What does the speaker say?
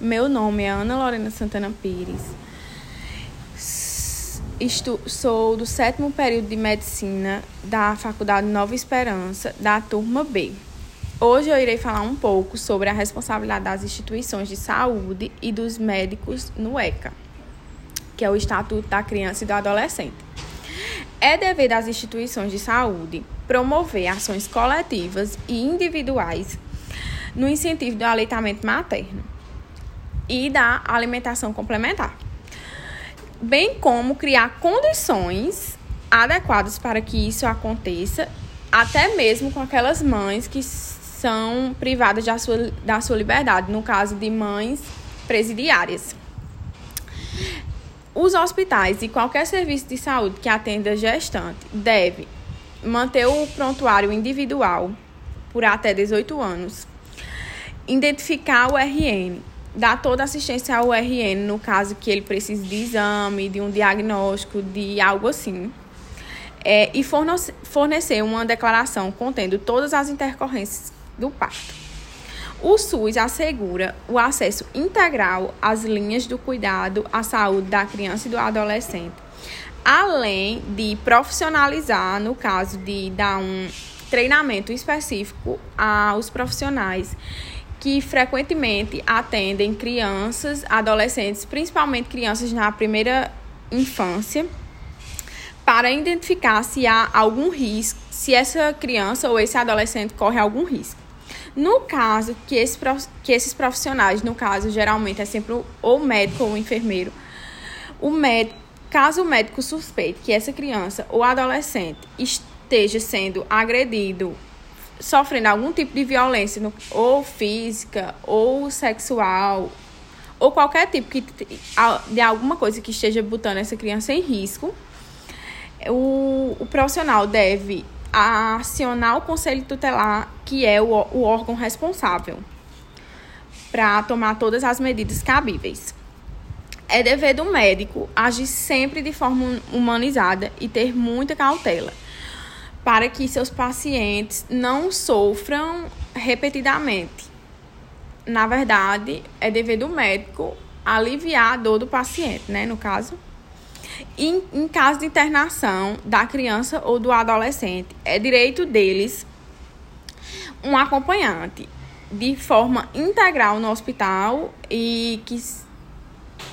Meu nome é Ana Lorena Santana Pires. Estou, sou do sétimo período de medicina da Faculdade Nova Esperança, da turma B. Hoje eu irei falar um pouco sobre a responsabilidade das instituições de saúde e dos médicos no ECA, que é o Estatuto da Criança e do Adolescente. É dever das instituições de saúde promover ações coletivas e individuais no incentivo do aleitamento materno e da alimentação complementar bem como criar condições adequadas para que isso aconteça, até mesmo com aquelas mães que são privadas da sua, da sua liberdade, no caso de mães presidiárias. Os hospitais e qualquer serviço de saúde que atenda gestante deve manter o prontuário individual por até 18 anos, identificar o RN, dar toda assistência ao RN no caso que ele precise de exame, de um diagnóstico, de algo assim. É, e fornecer uma declaração contendo todas as intercorrências do parto. O SUS assegura o acesso integral às linhas do cuidado à saúde da criança e do adolescente, além de profissionalizar, no caso de dar um treinamento específico aos profissionais que frequentemente atendem crianças, adolescentes, principalmente crianças na primeira infância, para identificar se há algum risco, se essa criança ou esse adolescente corre algum risco. No caso que, esse, que esses profissionais, no caso geralmente é sempre o médico ou enfermeiro, o médico, caso o médico suspeite que essa criança ou adolescente esteja sendo agredido sofrendo algum tipo de violência, no, ou física, ou sexual, ou qualquer tipo que, de alguma coisa que esteja botando essa criança em risco, o, o profissional deve acionar o conselho tutelar, que é o, o órgão responsável, para tomar todas as medidas cabíveis. É dever do médico agir sempre de forma humanizada e ter muita cautela para que seus pacientes não sofram repetidamente. Na verdade, é dever do médico aliviar a dor do paciente, né, no caso. Em, em caso de internação da criança ou do adolescente, é direito deles um acompanhante de forma integral no hospital e que